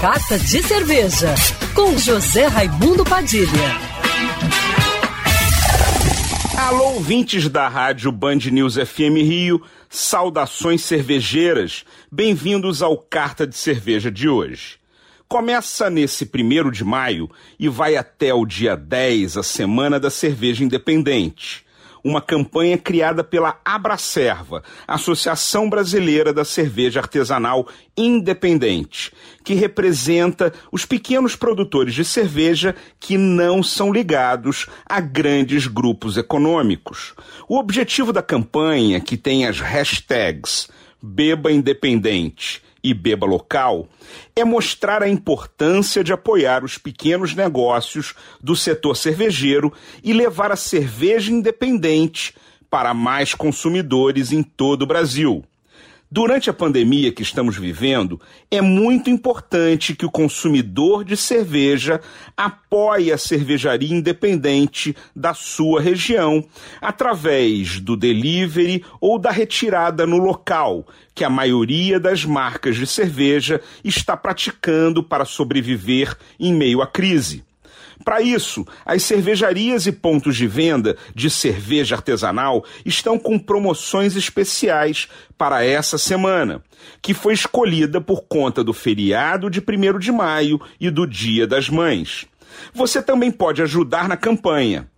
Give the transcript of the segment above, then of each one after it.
Carta de Cerveja, com José Raimundo Padilha. Alô, ouvintes da rádio Band News FM Rio, saudações cervejeiras, bem-vindos ao Carta de Cerveja de hoje. Começa nesse primeiro de maio e vai até o dia 10, a Semana da Cerveja Independente uma campanha criada pela Abracerva, Associação Brasileira da Cerveja Artesanal Independente, que representa os pequenos produtores de cerveja que não são ligados a grandes grupos econômicos. O objetivo da campanha, que tem as hashtags Beba Independente e Beba Local é mostrar a importância de apoiar os pequenos negócios do setor cervejeiro e levar a cerveja independente para mais consumidores em todo o Brasil. Durante a pandemia que estamos vivendo, é muito importante que o consumidor de cerveja apoie a cervejaria independente da sua região, através do delivery ou da retirada no local, que a maioria das marcas de cerveja está praticando para sobreviver em meio à crise. Para isso, as cervejarias e pontos de venda de cerveja artesanal estão com promoções especiais para essa semana, que foi escolhida por conta do feriado de 1 de maio e do Dia das Mães. Você também pode ajudar na campanha.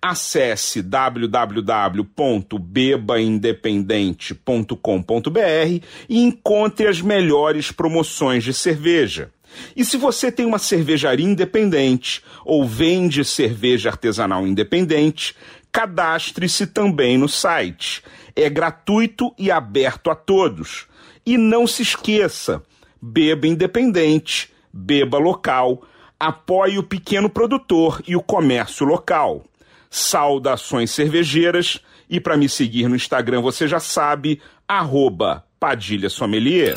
Acesse www.bebaindependente.com.br e encontre as melhores promoções de cerveja. E se você tem uma cervejaria independente ou vende cerveja artesanal independente, cadastre-se também no site. É gratuito e aberto a todos. E não se esqueça: beba independente, beba local, apoie o pequeno produtor e o comércio local. Saudações cervejeiras e para me seguir no Instagram você já sabe, arroba Padilha Sommelier.